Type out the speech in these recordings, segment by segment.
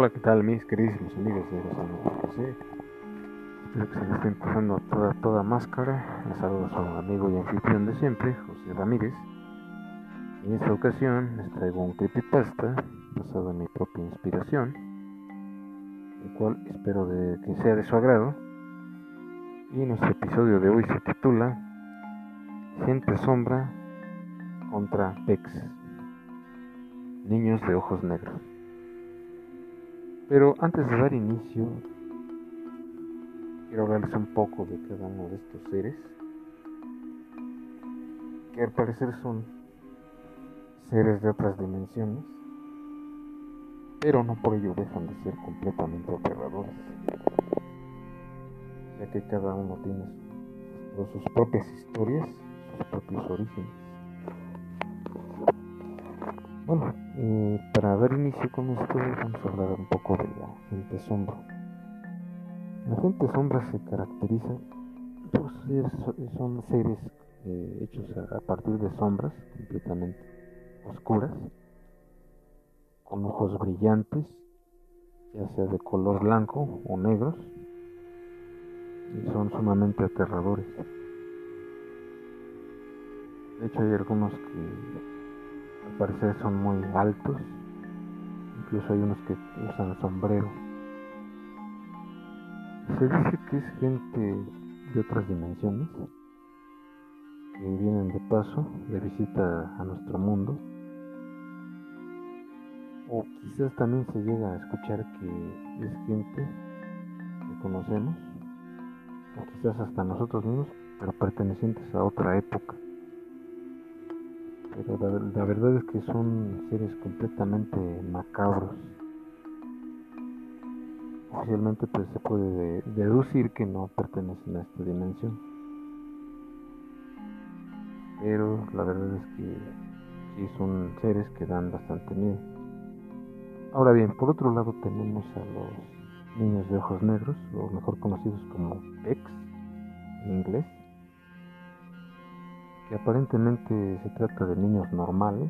Hola, ¿qué tal mis queridísimos amigos de Los José? Espero que se les estén pasando toda, toda máscara. Les saludo a su amigo y anfitrión de siempre, José Ramírez. Y en esta ocasión les traigo un creepypasta basado en mi propia inspiración, el cual espero que sea de su agrado. Y nuestro episodio de hoy se titula Gente Sombra contra Pex. Niños de ojos negros. Pero antes de dar inicio, quiero hablarles un poco de cada uno de estos seres, que al parecer son seres de otras dimensiones, pero no por ello dejan de ser completamente aterradores, ya que cada uno tiene sus propias historias, sus propios orígenes. Bueno, eh, para dar inicio con esto vamos a hablar un poco de la gente sombra. La gente sombra se caracteriza por son seres eh, hechos a, partir de sombras completamente oscuras, con ojos brillantes, ya sea de color blanco o negros, y son sumamente aterradores. De hecho hay algunos que al parecer son muy altos. Incluso hay unos que usan sombrero. Se dice que es gente de otras dimensiones que vienen de paso, de visita a nuestro mundo. O quizás también se llega a escuchar que es gente que conocemos, o quizás hasta nosotros mismos, pero pertenecientes a otra época pero la, verdad es que son seres completamente macabros. Oficialmente pues se puede deducir que no pertenecen a esta dimensión. Pero la verdad es que sí son seres que dan bastante miedo. Ahora bien, por otro lado tenemos a los niños de ojos negros, o mejor conocidos como PEX en inglés que aparentemente se trata de niños normales,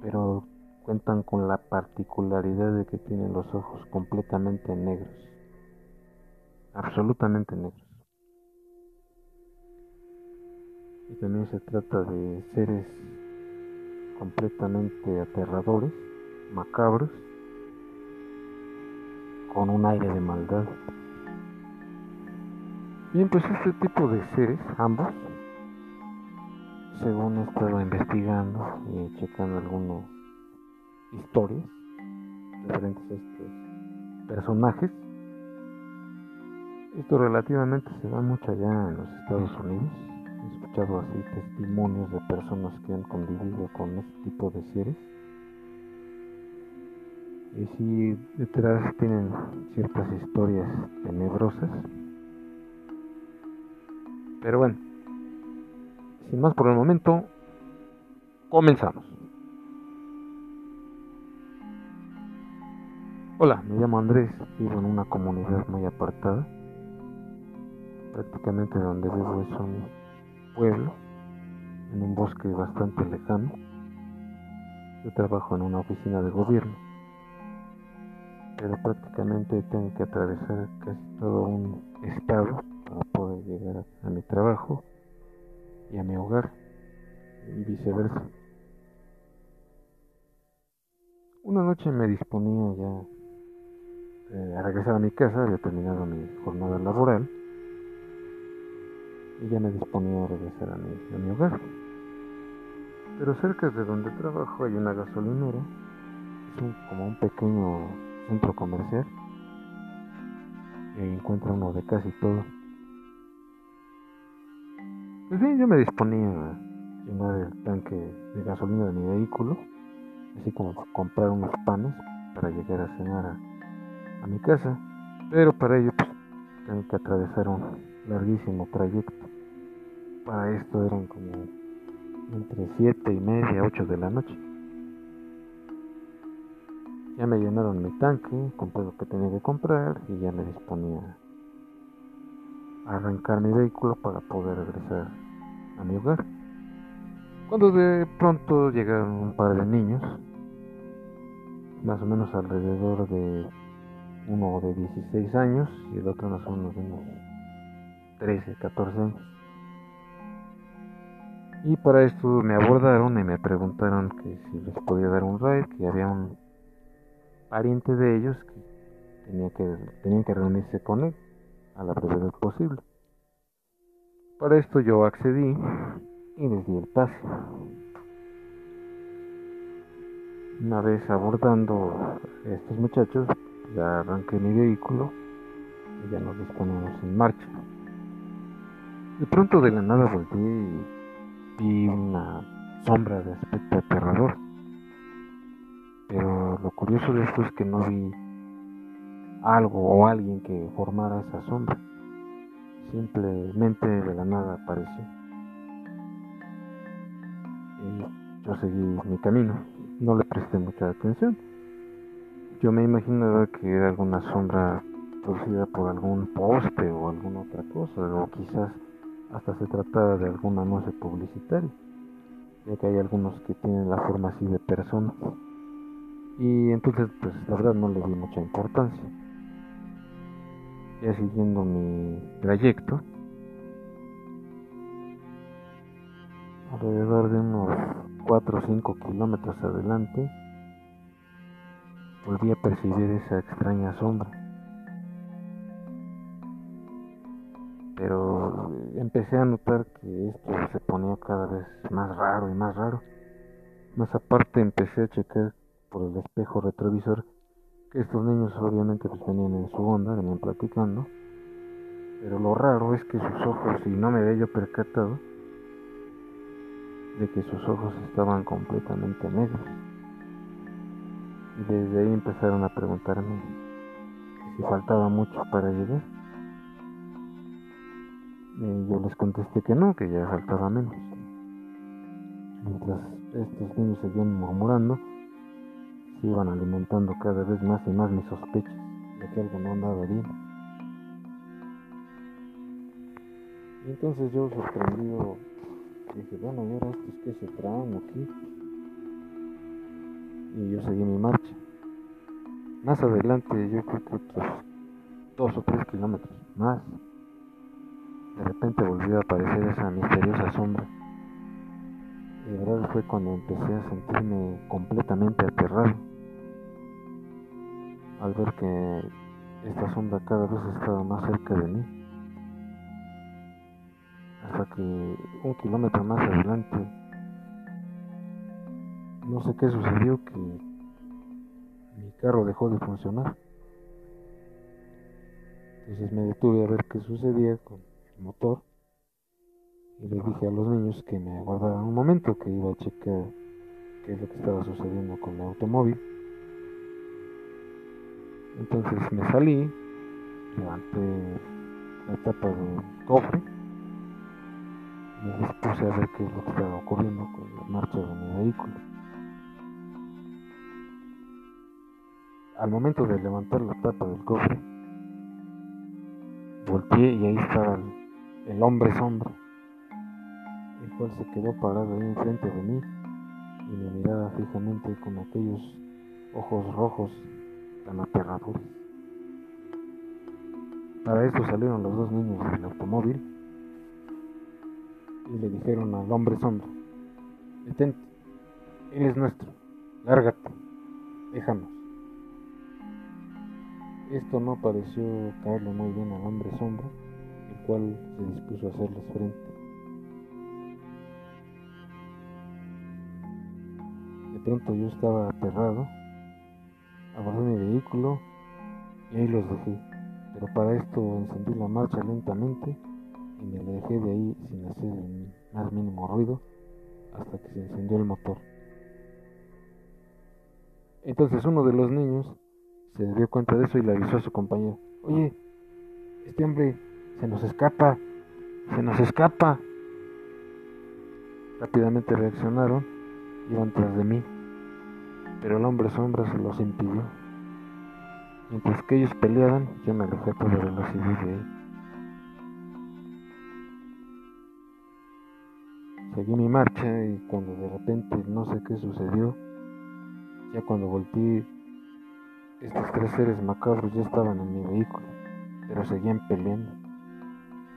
pero cuentan con la particularidad de que tienen los ojos completamente negros, absolutamente negros. Y también se trata de seres completamente aterradores, macabros, con un aire de maldad. Bien, pues este tipo de seres, ambos, según he estado investigando y checando algunas historias referentes a estos personajes, esto relativamente se da mucho allá en los Estados Unidos. He escuchado así testimonios de personas que han convivido con este tipo de seres. Y si detrás tienen ciertas historias tenebrosas, pero bueno, sin más por el momento, comenzamos. Hola, me llamo Andrés, vivo en una comunidad muy apartada. Prácticamente donde vivo es un pueblo, en un bosque bastante lejano. Yo trabajo en una oficina de gobierno, pero prácticamente tengo que atravesar casi todo un estado para poder llegar a mi trabajo y a mi hogar y viceversa. Una noche me disponía ya eh, a regresar a mi casa, había terminado mi jornada laboral y ya me disponía a regresar a mi, a mi hogar. Pero cerca de donde trabajo hay una gasolinera, es como un pequeño centro comercial y encuentra uno de casi todo. Pues bien, yo me disponía a llenar el tanque de gasolina de mi vehículo, así como comprar unos panes para llegar a cenar a, mi casa, pero para ello pues, que atravesar un larguísimo trayecto. Para esto eran como entre 7 y media, 8 de la noche. Ya me llenaron mi tanque, compré lo que tenía que comprar y ya me disponía arrancar mi vehículo para poder regresar a mi hogar. Cuando de pronto llegaron un par de niños más o menos alrededor de uno de 16 años y el otro más o menos de unos 13, 14 años. Y para esto me abordaron y me preguntaron que si les podía dar un ride, que había un pariente de ellos que, tenía que tenían que reunirse con él a la brevedad posible. Para esto yo accedí y les di el pase. Una vez abordando estos muchachos, ya arranqué mi vehículo y ya nos disponemos en marcha. De pronto de la nada volví y vi una sombra de aspecto aterrador. Pero lo curioso de esto es que no vi algo o alguien que formara esa sombra. Simplemente de la nada apareció. Y yo seguí mi camino. No le presté mucha atención. Yo me imaginaba que era alguna sombra producida por algún poste o alguna otra cosa, o quizás hasta se trataba de algún anuncio publicitario, ya que hay algunos que tienen la forma así de personas. Y entonces, pues la verdad no le di mucha importancia. Ya siguiendo mi trayecto, alrededor de unos 4 o 5 kilómetros adelante, volví a percibir esa extraña sombra. Pero empecé a notar que esto se ponía cada vez más raro y más raro. Más aparte empecé a checar por el espejo retrovisor estos niños obviamente pues venían en su onda, venían platicando. Pero lo raro es que sus ojos, y no me había yo percatado, de que sus ojos estaban completamente negros. Y desde ahí empezaron a preguntarme si faltaba mucho para llegar. Y yo les contesté que no, que ya faltaba menos. Mientras estos niños seguían murmurando, iban alimentando cada vez más y más mis sospechas de que algo no andaba bien. Y entonces yo sorprendido dije, bueno, ¿y ahora estos qué se traen aquí? Y yo seguí mi marcha. Más adelante, yo creo que otros dos o tres kilómetros más, de repente volvió a aparecer esa misteriosa sombra. Y de verdad fue cuando empecé a sentirme completamente aterrado al ver que esta sombra cada vez estaba más cerca de mí hasta que un kilómetro más adelante, no sé qué sucedió, que mi carro dejó de funcionar. Entonces me detuve a ver qué sucedía con el motor y le dije a los niños que me aguardaran un momento, que iba a checar qué es lo que estaba sucediendo con el automóvil. Entonces me salí, levanté la tapa del cofre me dispuse a ver qué es lo que estaba ocurriendo con la marcha de mi vehículo. Al momento de levantar la tapa del cofre, volteé y ahí estaba el, hombre sombra, el cual se quedó parado ahí enfrente de mí y me miraba fijamente con aquellos ojos rojos tan aterradores. Para esto salieron los dos niños del automóvil y le dijeron al hombre sombra, detente, él es nuestro, lárgate, déjanos. Esto no pareció caerle muy bien al hombre sombra, el cual se dispuso a hacerles frente. De pronto yo estaba aterrado, abordé mi vehículo y ahí los dejé, pero para esto encendí la marcha lentamente y me alejé de ahí sin hacer el más mínimo ruido hasta que se encendió el motor. Entonces uno de los niños se dio cuenta de eso y le avisó a su compañero, oye, este hombre se nos escapa, se nos escapa. Rápidamente reaccionaron, iban tras de mí, pero el hombre sombra se los impidió. Mientras que ellos peleaban, yo me alejé a toda velocidad de él. Seguí mi marcha y cuando de repente no sé qué sucedió, ya cuando volteé estos tres seres macabros ya estaban en mi vehículo, pero seguían peleando.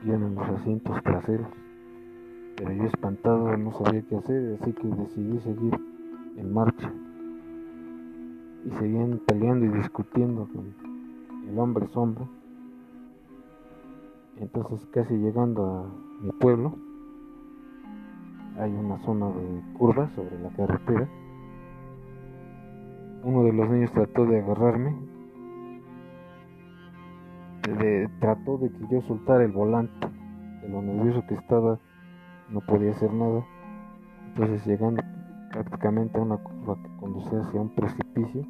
Iban en los asientos traseros. Pero yo espantado no sabía qué hacer, así que decidí seguir en marcha. Y seguían peleando y discutiendo con el hombre sombra. Entonces casi llegando a mi pueblo, hay una zona de curvas sobre la carretera. Uno de los niños trató de agarrarme. trató de que yo soltara el volante. De lo nervioso que estaba, no podía hacer nada. Entonces llegando prácticamente una curva que conducía hacia un precipicio,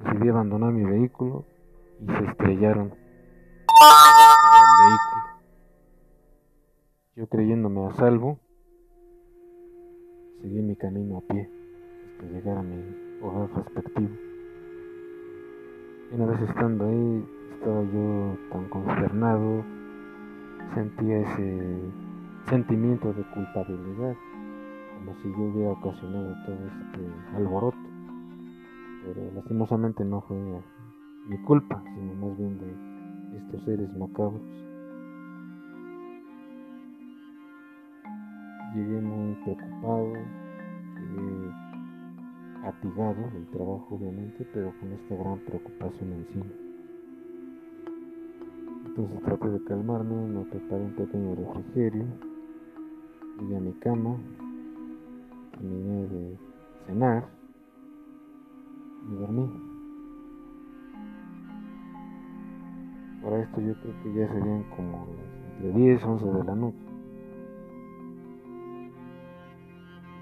decidí abandonar mi vehículo y se estrellaron el vehículo. Yo creyéndome a salvo, seguí mi camino a pie hasta llegar a mi hogar respectivo. Y una vez estando ahí, estaba yo tan consternado, sentía ese sentimiento de culpabilidad, como si yo hubiera ocasionado todo este alboroto. Pero lastimosamente no fue mi culpa, sino más bien de estos seres macabros. Llegué muy preocupado, llegué atigado del trabajo obviamente, pero con esta gran preocupación encima. Entonces traté de calmarme, me preparé un pequeño refrigerio, llegué a mi cama, terminé de cenar y dormí. Para esto yo creo que ya serían como entre 10, 11 de la noche.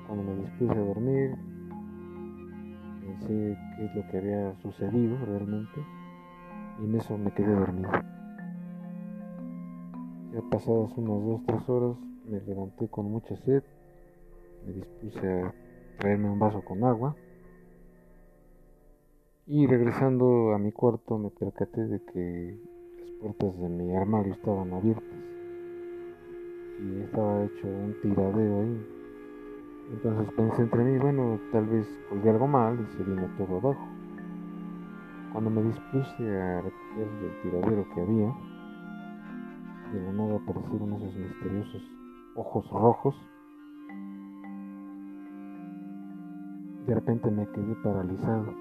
Cuando me dispuse a dormir, pensé qué es lo que había sucedido realmente y en eso me quedé dormido. Ya pasadas unas 2-3 horas me levanté con mucha sed, me dispuse a traerme un vaso con agua y regresando a mi cuarto me percaté de que puertas de mi armario estaban abiertas y estaba hecho un tiradero ahí. Entonces pensé entre mí, bueno, tal vez colgué algo mal y se vino todo abajo. Cuando me dispuse a recoger el tiradero que había, de la nada aparecieron esos misteriosos ojos rojos. De repente me quedé paralizado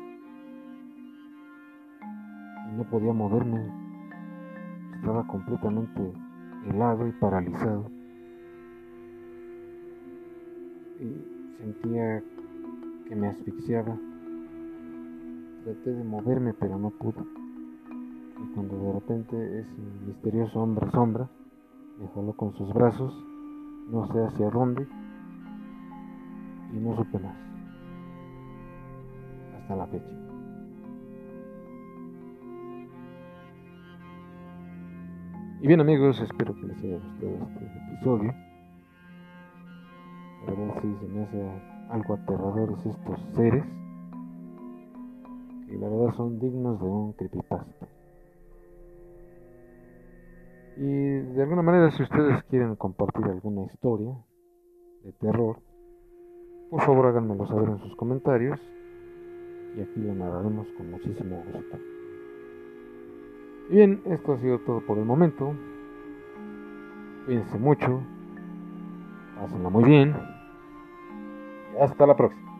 y no podía moverme estaba completamente helado y paralizado. Y sentía que me asfixiaba. Traté de moverme, pero no pude. Y cuando de repente ese misterioso hombre sombra me jaló con sus brazos, no sé hacia dónde, y no supe más. Hasta la fecha. Y bien amigos, espero que les haya gustado este episodio. La verdad sí se me hace algo aterradores estos seres. Que la verdad son dignos de un creepypasta. Y de alguna manera si ustedes quieren compartir alguna historia de terror, por favor háganmelo saber en sus comentarios. Y aquí lo narraremos con muchísimo gusto. Y bien, esto ha sido todo por el momento. Cuídense mucho. Pásenla muy bien. Y hasta la próxima.